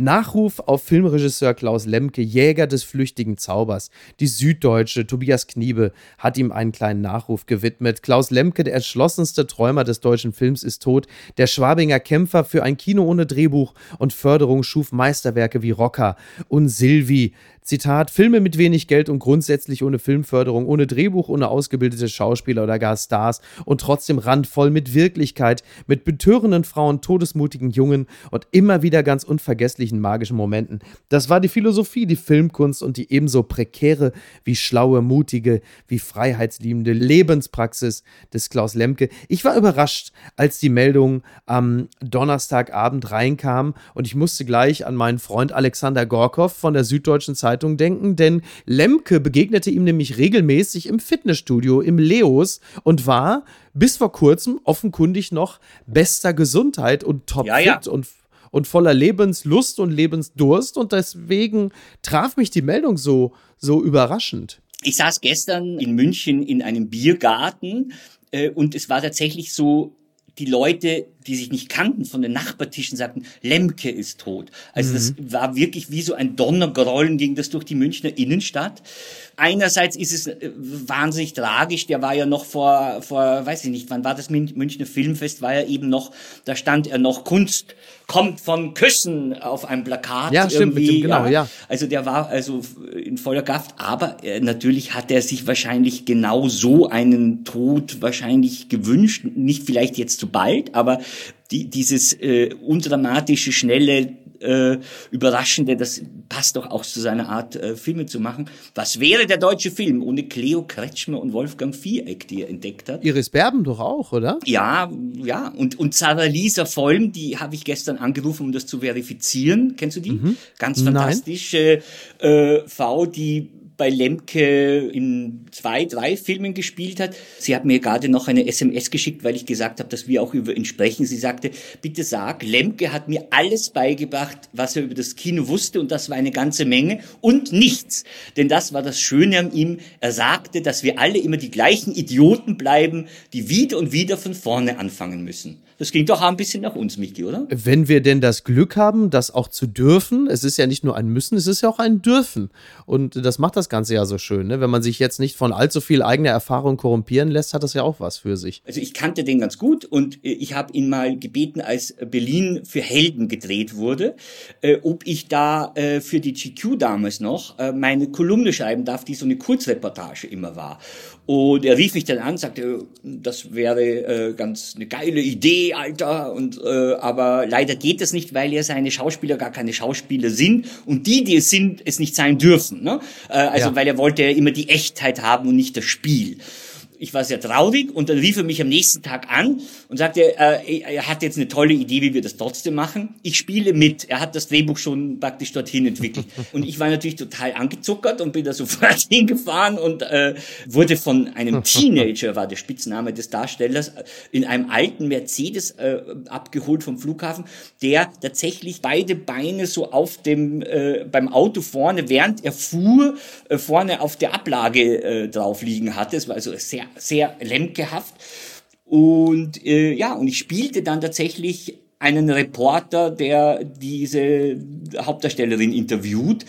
Nachruf auf Filmregisseur Klaus Lemke, Jäger des flüchtigen Zaubers. Die Süddeutsche, Tobias Kniebe, hat ihm einen kleinen Nachruf gewidmet. Klaus Lemke, der entschlossenste Träumer des deutschen Films, ist tot. Der Schwabinger Kämpfer für ein Kino ohne Drehbuch und Förderung schuf Meisterwerke wie Rocker und Silvi. Zitat, Filme mit wenig Geld und grundsätzlich ohne Filmförderung, ohne Drehbuch, ohne ausgebildete Schauspieler oder gar Stars und trotzdem randvoll mit Wirklichkeit, mit betörenden Frauen, todesmutigen Jungen und immer wieder ganz unvergesslichen magischen Momenten. Das war die Philosophie, die Filmkunst und die ebenso prekäre wie schlaue, mutige, wie freiheitsliebende Lebenspraxis des Klaus Lemke. Ich war überrascht, als die Meldung am Donnerstagabend reinkam und ich musste gleich an meinen Freund Alexander Gorkow von der Süddeutschen Zeitung Zeitung denken, denn Lemke begegnete ihm nämlich regelmäßig im Fitnessstudio im Leos und war bis vor kurzem offenkundig noch bester Gesundheit und topfit ja, ja. und und voller Lebenslust und Lebensdurst und deswegen traf mich die Meldung so so überraschend. Ich saß gestern in München in einem Biergarten äh, und es war tatsächlich so, die Leute die sich nicht kannten von den Nachbartischen, sagten, Lemke ist tot. Also mhm. das war wirklich wie so ein Donnergrollen ging das durch die Münchner Innenstadt. Einerseits ist es äh, wahnsinnig tragisch, der war ja noch vor, vor, weiß ich nicht, wann war das Münchner Filmfest, war ja eben noch, da stand er noch, Kunst kommt von Küssen auf einem Plakat. Ja, stimmt, dem, genau, ja. ja. Also der war also in voller Kraft, aber äh, natürlich hat er sich wahrscheinlich genau so einen Tod wahrscheinlich gewünscht, nicht vielleicht jetzt zu bald, aber die, dieses äh, undramatische, schnelle, äh, überraschende, das passt doch auch zu seiner Art, äh, Filme zu machen. Was wäre der deutsche Film ohne Cleo Kretschmer und Wolfgang Viereck, die er entdeckt hat? Iris Berben doch auch, oder? Ja, ja. Und, und Sarah Lisa Vollm, die habe ich gestern angerufen, um das zu verifizieren. Kennst du die? Mhm. Ganz fantastische äh, Frau, die bei Lemke in zwei, drei Filmen gespielt hat. Sie hat mir gerade noch eine SMS geschickt, weil ich gesagt habe, dass wir auch über ihn sprechen. Sie sagte, bitte sag, Lemke hat mir alles beigebracht, was er über das Kino wusste und das war eine ganze Menge und nichts. Denn das war das Schöne an ihm. Er sagte, dass wir alle immer die gleichen Idioten bleiben, die wieder und wieder von vorne anfangen müssen. Das klingt doch ein bisschen nach uns, Michi, oder? Wenn wir denn das Glück haben, das auch zu dürfen, es ist ja nicht nur ein Müssen, es ist ja auch ein Dürfen. Und das macht das Ganze ja so schön. Ne? Wenn man sich jetzt nicht von allzu viel eigener Erfahrung korrumpieren lässt, hat das ja auch was für sich. Also ich kannte den ganz gut und äh, ich habe ihn mal gebeten, als Berlin für Helden gedreht wurde, äh, ob ich da äh, für die GQ damals noch meine Kolumne schreiben darf, die so eine Kurzreportage immer war. Und er rief mich dann an, sagte, das wäre äh, ganz eine geile Idee, Alter. Und äh, aber leider geht das nicht, weil ja seine Schauspieler gar keine Schauspieler sind und die, die es sind, es nicht sein dürfen. Ne? Äh, also ja. weil er wollte ja immer die Echtheit haben und nicht das Spiel ich war sehr traurig und dann rief er mich am nächsten Tag an und sagte, äh, er hat jetzt eine tolle Idee, wie wir das trotzdem machen. Ich spiele mit. Er hat das Drehbuch schon praktisch dorthin entwickelt. Und ich war natürlich total angezuckert und bin da sofort hingefahren und äh, wurde von einem Teenager, war der Spitzname des Darstellers, in einem alten Mercedes äh, abgeholt vom Flughafen, der tatsächlich beide Beine so auf dem, äh, beim Auto vorne, während er fuhr, äh, vorne auf der Ablage äh, drauf liegen hatte. Es war also sehr sehr lemkehaft. Und äh, ja, und ich spielte dann tatsächlich einen Reporter, der diese Hauptdarstellerin interviewt.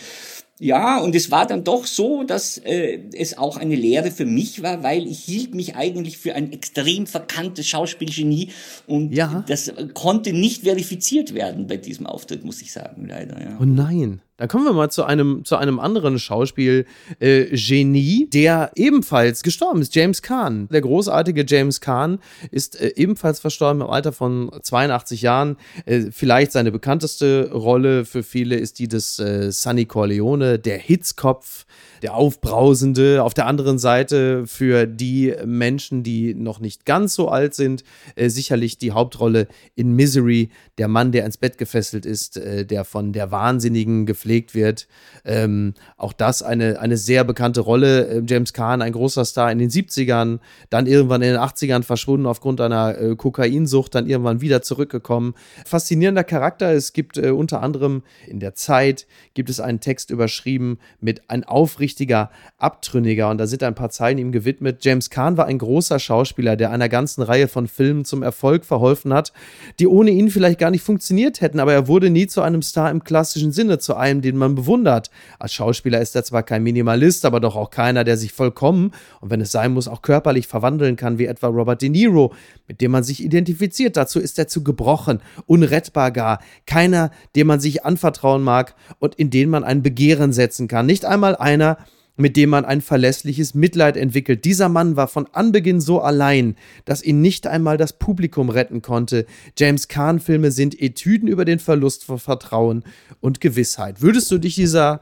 Ja, und es war dann doch so, dass äh, es auch eine Lehre für mich war, weil ich hielt mich eigentlich für ein extrem verkanntes Schauspielgenie und ja. das konnte nicht verifiziert werden bei diesem Auftritt, muss ich sagen, leider. Ja. Oh nein. Da kommen wir mal zu einem, zu einem anderen Schauspiel-Genie, äh, der ebenfalls gestorben ist, James Kahn. Der großartige James Kahn ist äh, ebenfalls verstorben im Alter von 82 Jahren. Äh, vielleicht seine bekannteste Rolle für viele ist die des äh, Sonny Corleone, der Hitzkopf der Aufbrausende. Auf der anderen Seite für die Menschen, die noch nicht ganz so alt sind, äh, sicherlich die Hauptrolle in Misery, der Mann, der ins Bett gefesselt ist, äh, der von der Wahnsinnigen gepflegt wird. Ähm, auch das eine, eine sehr bekannte Rolle. Äh, James Caan, ein großer Star in den 70ern, dann irgendwann in den 80ern verschwunden aufgrund einer äh, Kokainsucht, dann irgendwann wieder zurückgekommen. Faszinierender Charakter. Es gibt äh, unter anderem in der Zeit gibt es einen Text überschrieben mit ein aufrichtiger Abtrünniger und da sind ein paar Zeilen ihm gewidmet. James Caan war ein großer Schauspieler, der einer ganzen Reihe von Filmen zum Erfolg verholfen hat, die ohne ihn vielleicht gar nicht funktioniert hätten, aber er wurde nie zu einem Star im klassischen Sinne, zu einem, den man bewundert. Als Schauspieler ist er zwar kein Minimalist, aber doch auch keiner, der sich vollkommen und wenn es sein muss, auch körperlich verwandeln kann, wie etwa Robert De Niro, mit dem man sich identifiziert. Dazu ist er zu gebrochen, unrettbar gar, keiner, dem man sich anvertrauen mag und in den man ein Begehren setzen kann. Nicht einmal einer, mit dem man ein verlässliches Mitleid entwickelt. Dieser Mann war von Anbeginn so allein, dass ihn nicht einmal das Publikum retten konnte. James Kahn-Filme sind Etüden über den Verlust von Vertrauen und Gewissheit. Würdest du dich dieser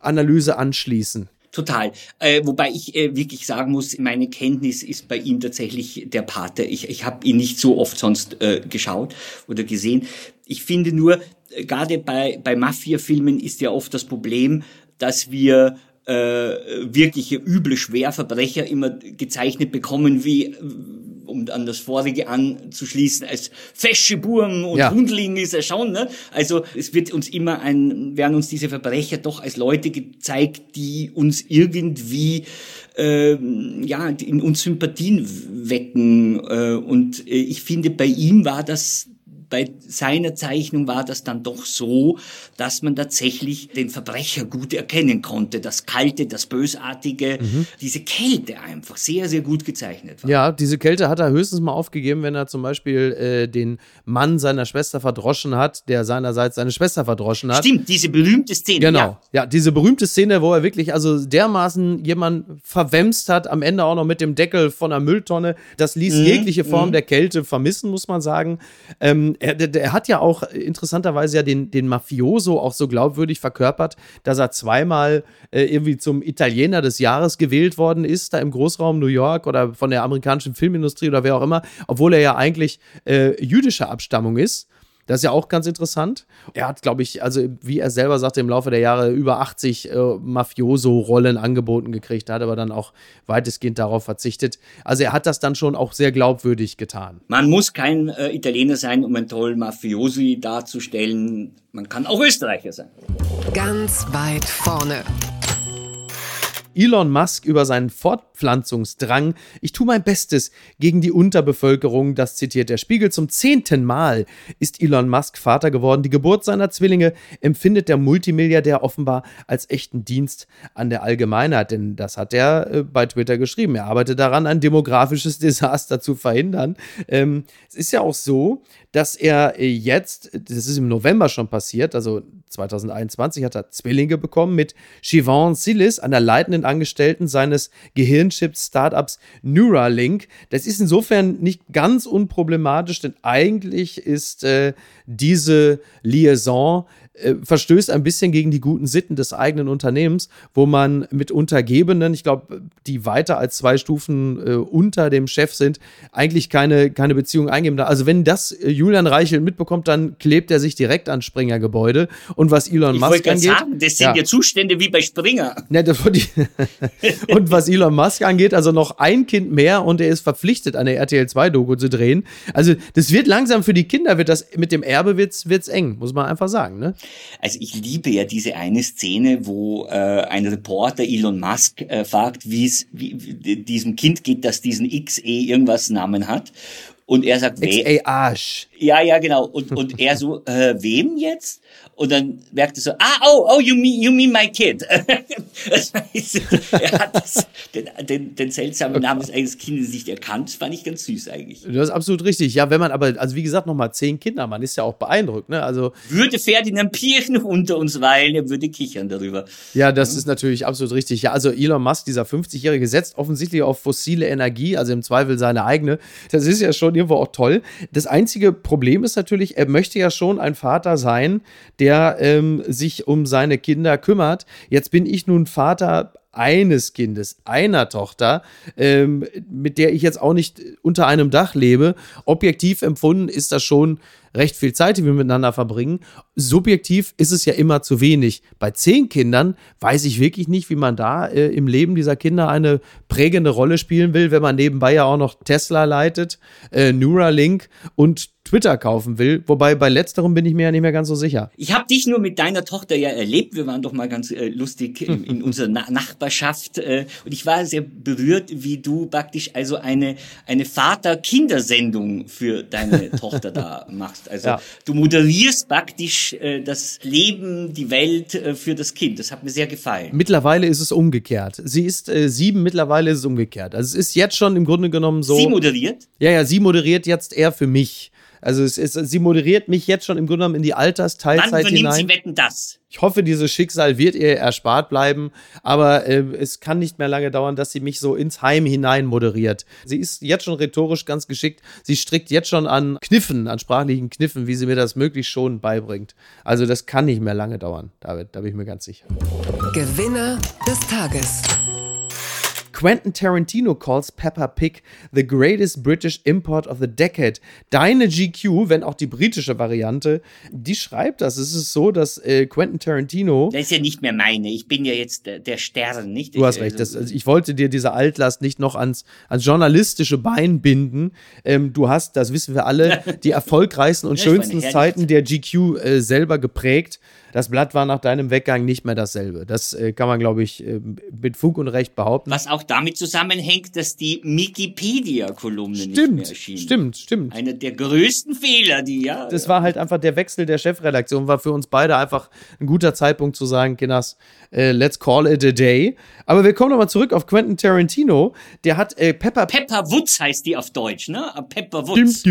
Analyse anschließen? Total. Äh, wobei ich äh, wirklich sagen muss, meine Kenntnis ist bei ihm tatsächlich der Pate. Ich, ich habe ihn nicht so oft sonst äh, geschaut oder gesehen. Ich finde nur, äh, gerade bei, bei Mafia-Filmen ist ja oft das Problem, dass wir äh, wirkliche üble Schwerverbrecher immer gezeichnet bekommen, wie um an das vorige anzuschließen, als fesche Burm und ja. Hundling ist er schon. Ne? Also es wird uns immer ein, werden uns diese Verbrecher doch als Leute gezeigt, die uns irgendwie ähm, ja in uns Sympathien wecken. Äh, und äh, ich finde, bei ihm war das bei seiner Zeichnung war das dann doch so, dass man tatsächlich den Verbrecher gut erkennen konnte. Das Kalte, das Bösartige, mhm. diese Kälte einfach sehr, sehr gut gezeichnet war. Ja, diese Kälte hat er höchstens mal aufgegeben, wenn er zum Beispiel äh, den Mann seiner Schwester verdroschen hat, der seinerseits seine Schwester verdroschen hat. Stimmt, diese berühmte Szene. Genau, ja, ja diese berühmte Szene, wo er wirklich also dermaßen jemand verwemst hat, am Ende auch noch mit dem Deckel von einer Mülltonne. Das ließ mhm. jegliche Form mhm. der Kälte vermissen, muss man sagen. Ähm, er, er, hat ja auch interessanterweise ja den, den Mafioso auch so glaubwürdig verkörpert, dass er zweimal äh, irgendwie zum Italiener des Jahres gewählt worden ist, da im Großraum New York oder von der amerikanischen Filmindustrie oder wer auch immer, obwohl er ja eigentlich äh, jüdischer Abstammung ist. Das ist ja auch ganz interessant. Er hat, glaube ich, also wie er selber sagte, im Laufe der Jahre über 80 äh, Mafioso-Rollen angeboten gekriegt, hat aber dann auch weitestgehend darauf verzichtet. Also er hat das dann schon auch sehr glaubwürdig getan. Man muss kein äh, Italiener sein, um einen tollen Mafiosi darzustellen. Man kann auch Österreicher sein. Ganz weit vorne. Elon Musk über seinen Fortpflanzungsdrang. Ich tue mein Bestes gegen die Unterbevölkerung, das zitiert der Spiegel. Zum zehnten Mal ist Elon Musk Vater geworden. Die Geburt seiner Zwillinge empfindet der Multimilliardär offenbar als echten Dienst an der Allgemeinheit, denn das hat er äh, bei Twitter geschrieben. Er arbeitet daran, ein demografisches Desaster zu verhindern. Ähm, es ist ja auch so, dass er äh, jetzt, das ist im November schon passiert, also 2021 hat er Zwillinge bekommen mit Siobhan Silis, einer leitenden Angestellten seines Gehirnchip-Startups Neuralink. Das ist insofern nicht ganz unproblematisch, denn eigentlich ist äh, diese Liaison äh, verstößt ein bisschen gegen die guten Sitten des eigenen Unternehmens, wo man mit Untergebenen, ich glaube, die weiter als zwei Stufen äh, unter dem Chef sind, eigentlich keine, keine Beziehung eingeben darf. Also wenn das äh, Julian Reichel mitbekommt, dann klebt er sich direkt an Springer Gebäude. Und was Elon ich Musk angeht. Sagen, das sind ja, ja Zustände wie bei Springer. Ja, und was Elon Musk angeht, also noch ein Kind mehr und er ist verpflichtet, eine RTL 2-Doku zu drehen. Also das wird langsam für die Kinder, wird das mit dem Erbe wird's, wird's eng, muss man einfach sagen. Ne? Also ich liebe ja diese eine Szene, wo äh, ein Reporter Elon Musk äh, fragt, wie es diesem Kind geht, das diesen XE irgendwas Namen hat. Und er sagt, XE Arsch. Ja, ja, genau. Und, und er so, äh, wem jetzt? Und dann merkt er so, ah, oh, oh, you mean, you mean my kid. das heißt, er hat das, den, den, den seltsamen Namen des eigenen Kindes nicht erkannt. Das fand ich ganz süß eigentlich. Das ist absolut richtig. Ja, wenn man aber, also wie gesagt, nochmal zehn Kinder, man ist ja auch beeindruckt, ne? Also. Würde Ferdinand Pirch noch unter uns weilen, er würde kichern darüber. Ja, das ist natürlich absolut richtig. Ja, also Elon Musk, dieser 50-Jährige, setzt offensichtlich auf fossile Energie, also im Zweifel seine eigene. Das ist ja schon irgendwo auch toll. Das einzige Problem ist natürlich, er möchte ja schon ein Vater sein, der der ähm, sich um seine Kinder kümmert. Jetzt bin ich nun Vater eines Kindes, einer Tochter, ähm, mit der ich jetzt auch nicht unter einem Dach lebe. Objektiv empfunden ist das schon recht viel Zeit, die wir miteinander verbringen. Subjektiv ist es ja immer zu wenig. Bei zehn Kindern weiß ich wirklich nicht, wie man da äh, im Leben dieser Kinder eine prägende Rolle spielen will, wenn man nebenbei ja auch noch Tesla leitet, äh, Neuralink und Twitter kaufen will. Wobei bei letzterem bin ich mir ja nicht mehr ganz so sicher. Ich habe dich nur mit deiner Tochter ja erlebt. Wir waren doch mal ganz äh, lustig in, in unserer Na Nachbarschaft. Äh, und ich war sehr berührt, wie du praktisch also eine, eine Vater-Kindersendung für deine Tochter da machst. Also ja. du moderierst praktisch äh, das Leben, die Welt äh, für das Kind. Das hat mir sehr gefallen. Mittlerweile ist es umgekehrt. Sie ist äh, sieben, mittlerweile ist es umgekehrt. Also es ist jetzt schon im Grunde genommen so. Sie moderiert? Ja, ja, sie moderiert jetzt eher für mich. Also es ist, sie moderiert mich jetzt schon im Grunde genommen in die Altersteilzeit Wann übernimmt hinein. Sie Wetten das? Ich hoffe, dieses Schicksal wird ihr erspart bleiben, aber äh, es kann nicht mehr lange dauern, dass sie mich so ins Heim hinein moderiert. Sie ist jetzt schon rhetorisch ganz geschickt. Sie strickt jetzt schon an Kniffen, an sprachlichen Kniffen, wie sie mir das möglichst schon beibringt. Also das kann nicht mehr lange dauern, David, da bin ich mir ganz sicher. Gewinner des Tages. Quentin Tarantino calls Peppa Pig the greatest British import of the decade. Deine GQ, wenn auch die britische Variante, die schreibt das. Es ist so, dass äh, Quentin Tarantino. Das ist ja nicht mehr meine. Ich bin ja jetzt der, der Stern, nicht? Du hast ich, recht. Das, also ich wollte dir diese Altlast nicht noch ans, ans journalistische Bein binden. Ähm, du hast, das wissen wir alle, die erfolgreichsten und schönsten Zeiten der GQ äh, selber geprägt das Blatt war nach deinem Weggang nicht mehr dasselbe. Das äh, kann man, glaube ich, äh, mit Fug und Recht behaupten. Was auch damit zusammenhängt, dass die Wikipedia-Kolumne nicht mehr erschien. Stimmt, stimmt. Einer der größten Fehler, die ja. Das war halt einfach der Wechsel der Chefredaktion, war für uns beide einfach ein guter Zeitpunkt zu sagen, Kinders, äh, let's call it a day. Aber wir kommen nochmal zurück auf Quentin Tarantino. Der hat äh, Pepper. Pepper Woods heißt die auf Deutsch, ne? Pepper Woods.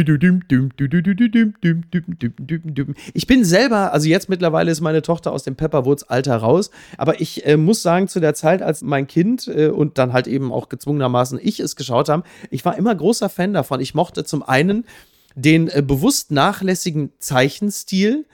Ich bin selber, also jetzt mittlerweile ist meine Tochter aus dem Pepper Woods Alter raus, aber ich äh, muss sagen, zu der Zeit, als mein Kind äh, und dann halt eben auch gezwungenermaßen ich es geschaut haben, ich war immer großer Fan davon. Ich mochte zum einen den äh, bewusst nachlässigen Zeichenstil,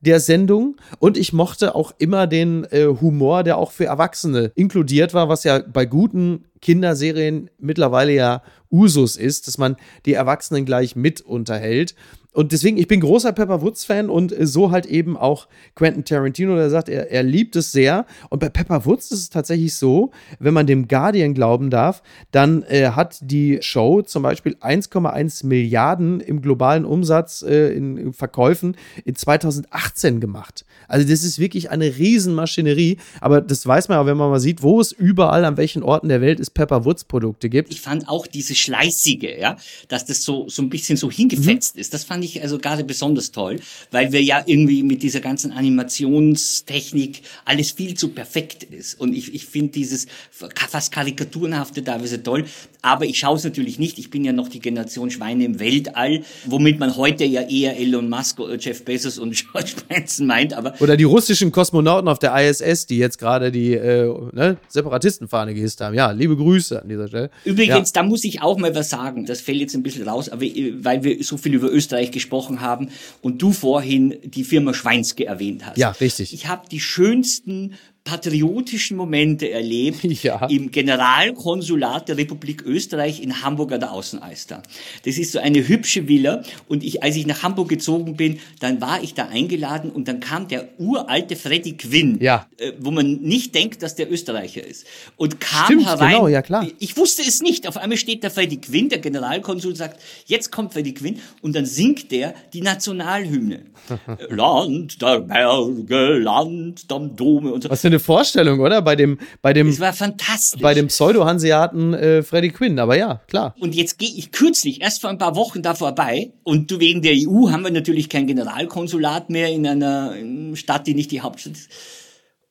der Sendung und ich mochte auch immer den äh, Humor, der auch für Erwachsene inkludiert war, was ja bei guten Kinderserien mittlerweile ja Usus ist, dass man die Erwachsenen gleich mit unterhält und deswegen, ich bin großer Pepper Woods-Fan und so halt eben auch Quentin Tarantino, der sagt, er, er liebt es sehr. Und bei Pepper Woods ist es tatsächlich so, wenn man dem Guardian glauben darf, dann äh, hat die Show zum Beispiel 1,1 Milliarden im globalen Umsatz äh, in, in, Verkäufen in 2018 gemacht. Also das ist wirklich eine Riesenmaschinerie. Aber das weiß man ja, wenn man mal sieht, wo es überall, an welchen Orten der Welt es Pepper Woods Produkte gibt. Ich fand auch diese Schleißige, ja, dass das so, so ein bisschen so hingefetzt mhm. ist. Das fand fand ich also gerade besonders toll, weil wir ja irgendwie mit dieser ganzen Animationstechnik alles viel zu perfekt ist. Und ich, ich finde dieses fast karikaturenhafte teilweise toll. Aber ich schaue es natürlich nicht. Ich bin ja noch die Generation Schweine im Weltall, womit man heute ja eher Elon Musk, oder Jeff Bezos und George Branson meint. Aber oder die russischen Kosmonauten auf der ISS, die jetzt gerade die äh, ne, Separatistenfahne gehisst haben. Ja, liebe Grüße an dieser Stelle. Übrigens, ja. da muss ich auch mal was sagen. Das fällt jetzt ein bisschen raus, aber äh, weil wir so viel über Österreich gesprochen haben und du vorhin die Firma Schweinske erwähnt hast. Ja, richtig. Ich habe die schönsten patriotischen Momente erlebt Ja. im Generalkonsulat der Republik Österreich in Hamburg an der Außenalster. Das ist so eine hübsche Villa und ich, als ich nach Hamburg gezogen bin, dann war ich da eingeladen und dann kam der uralte Freddy Quinn, Ja. äh, wo man nicht denkt, dass der Österreicher ist und kam Stimmt, herein. genau, ja, klar. Ich wusste es nicht. Auf einmal steht der Freddy Quinn, der Generalkonsul sagt, jetzt kommt Freddy Quinn und dann singt der die Nationalhymne. Land der Berge, Land am Dome und so. Was eine Vorstellung, oder? Bei dem, bei dem, Es war fantastisch. bei dem Pseudo-Hanseaten äh, Freddy Quinn, aber ja, klar. und jetzt gehe ich kürzlich, erst vor ein paar Wochen da vorbei. Und du, wegen der EU haben wir natürlich kein Generalkonsulat mehr in einer Stadt, die nicht die Hauptstadt ist.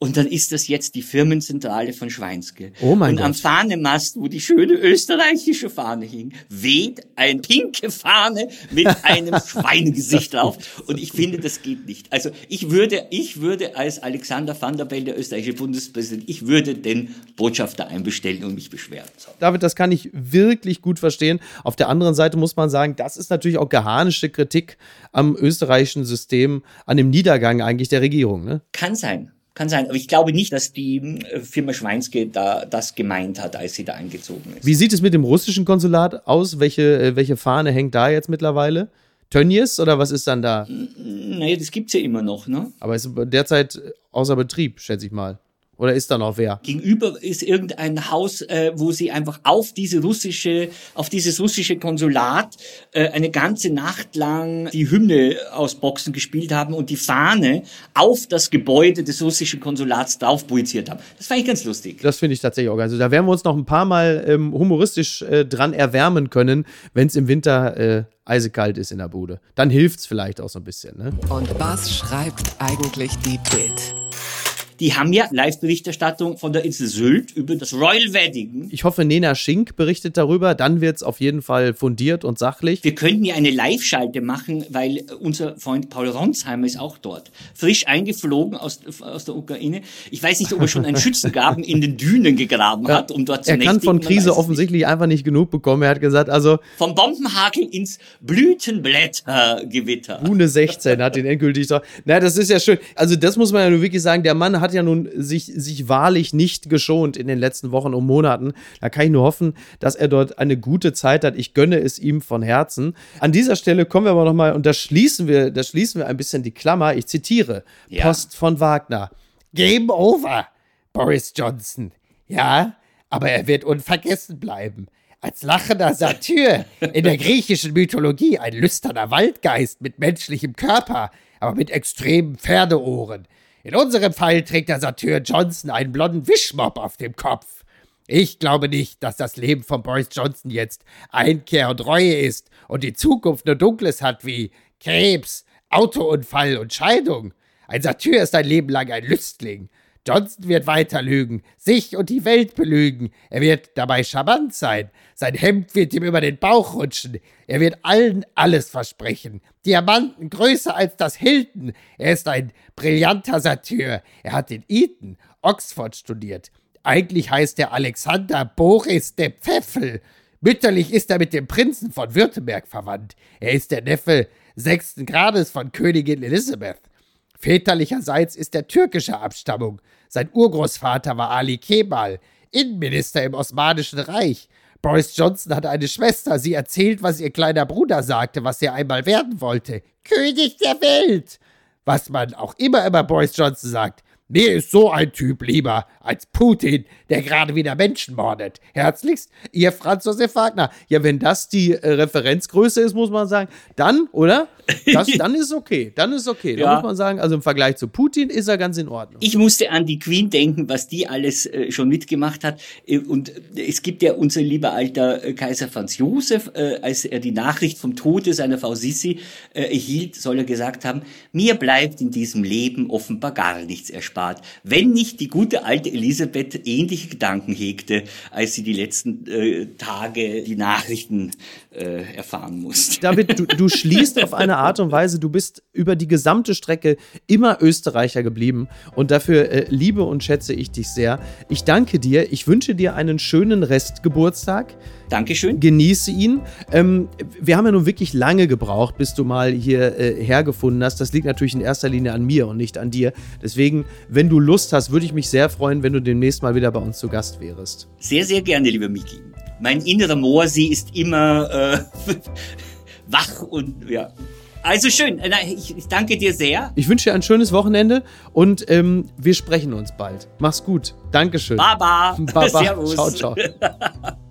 Und dann ist das jetzt die Firmenzentrale von Schweinske. Oh mein Und am Gott. Fahnemast, wo die schöne österreichische Fahne hing, weht ein pinke Fahne mit einem Schweinegesicht drauf. Und ich finde, das geht nicht. Also ich würde, ich würde als Alexander Van der Bellen, der österreichische Bundespräsident, ich würde den Botschafter einbestellen und mich beschweren. David, das kann ich wirklich gut verstehen. Auf der anderen Seite muss man sagen, das ist natürlich auch geharnische Kritik am österreichischen System, an dem Niedergang eigentlich der Regierung. Ne? Kann sein. Kann sein, aber ich glaube nicht, dass die äh, Firma Schweinske da das gemeint hat, als sie da eingezogen ist. Wie sieht es mit dem russischen Konsulat aus? Welche, äh, welche Fahne hängt da jetzt mittlerweile? Tönnies oder was ist dann da? Naja, das gibt's ja immer noch, ne? Aber ist derzeit außer Betrieb, schätze ich mal. Oder ist da noch wer? Gegenüber ist irgendein Haus, äh, wo sie einfach auf diese russische, auf dieses russische Konsulat äh, eine ganze Nacht lang die Hymne aus Boxen gespielt haben und die Fahne auf das Gebäude des russischen Konsulats drauf projiziert haben. Das fand ich ganz lustig. Das finde ich tatsächlich auch geil. Also da werden wir uns noch ein paar Mal ähm, humoristisch äh, dran erwärmen können, wenn es im Winter äh, eisekalt ist in der Bude. Dann hilft es vielleicht auch so ein bisschen. Ne? Und was schreibt eigentlich die Bild? Die haben ja Live-Berichterstattung von der Insel Sylt über das Royal Wedding. Ich hoffe, Nena Schink berichtet darüber. Dann wird es auf jeden Fall fundiert und sachlich. Wir könnten ja eine Live-Schalte machen, weil unser Freund Paul Ronsheimer ist auch dort. Frisch eingeflogen aus, aus der Ukraine. Ich weiß nicht, ob er schon einen Schützengraben in den Dünen gegraben hat, um dort zu er kann von Krise offensichtlich einfach nicht genug bekommen. Er hat gesagt, also nicht. Vom Bombenhagel ins Blütenblättergewitter. Rune 16 hat den endgültig. Na, das ist ja schön. Also, das muss man ja nun wirklich sagen. Der Mann hat ja nun sich, sich wahrlich nicht geschont in den letzten Wochen und Monaten. Da kann ich nur hoffen, dass er dort eine gute Zeit hat. Ich gönne es ihm von Herzen. An dieser Stelle kommen wir aber nochmal, und da schließen wir, da schließen wir ein bisschen die Klammer. Ich zitiere. Ja. Post von Wagner. Game over, Boris Johnson. Ja, aber er wird unvergessen bleiben. Als lachender Satyr in der griechischen Mythologie ein lüsterner Waldgeist mit menschlichem Körper, aber mit extremen Pferdeohren. In unserem Fall trägt der Satyr Johnson einen blonden Wischmopp auf dem Kopf. Ich glaube nicht, dass das Leben von Boris Johnson jetzt Einkehr und Reue ist und die Zukunft nur Dunkles hat wie Krebs, Autounfall und Scheidung. Ein Satyr ist ein Leben lang ein Lüstling. Johnson wird weiter lügen, sich und die Welt belügen. Er wird dabei charmant sein. Sein Hemd wird ihm über den Bauch rutschen. Er wird allen alles versprechen. Diamanten größer als das Hilton. Er ist ein brillanter Satyr. Er hat in Eton, Oxford studiert. Eigentlich heißt er Alexander Boris de Pfeffel. Mütterlich ist er mit dem Prinzen von Württemberg verwandt. Er ist der Neffe sechsten Grades von Königin Elizabeth. Väterlicherseits ist er türkischer Abstammung. Sein Urgroßvater war Ali Kemal, Innenminister im Osmanischen Reich. Boris Johnson hatte eine Schwester. Sie erzählt, was ihr kleiner Bruder sagte, was er einmal werden wollte. König der Welt! Was man auch immer über Boris Johnson sagt. Mir ist so ein Typ lieber als Putin, der gerade wieder Menschen mordet. Herzlichst, Ihr Franz Josef Wagner. Ja, wenn das die äh, Referenzgröße ist, muss man sagen, dann, oder? Das, dann ist okay. Dann ist okay. Da Ja. muss man sagen, also im Vergleich zu Putin ist er ganz in Ordnung. Ich musste an die Queen denken, was die alles äh, schon mitgemacht hat. Äh, Und äh, es gibt ja unser lieber alter äh, Kaiser Franz Josef, äh, als er die Nachricht vom Tode seiner Frau Sissi erhielt, soll er gesagt haben, mir bleibt in diesem Leben offenbar gar nichts erspart. Wenn nicht die gute alte Elisabeth ähnliche Gedanken hegte, als sie die letzten äh, Tage die Nachrichten äh, erfahren musste. David, du, du schließt auf eine Art und Weise, du bist über die gesamte Strecke immer Österreicher geblieben und dafür äh, liebe und schätze ich dich sehr. Ich danke dir, ich wünsche dir einen schönen Restgeburtstag. Dankeschön. Genieße ihn. Ähm, wir haben ja nun wirklich lange gebraucht, bis du mal hier äh, hergefunden hast. Das liegt natürlich in erster Linie an mir und nicht an dir. Deswegen, wenn du Lust hast, würde ich mich sehr freuen, wenn du demnächst mal wieder bei uns zu Gast wärst. Sehr, sehr gerne, lieber Miki. Mein innerer Moorsee ist immer äh, wach und ja. Also schön. Ich, ich danke dir sehr. Ich wünsche dir ein schönes Wochenende und ähm, wir sprechen uns bald. Mach's gut. Dankeschön. Baba. Baba. Servus. Ciao, ciao.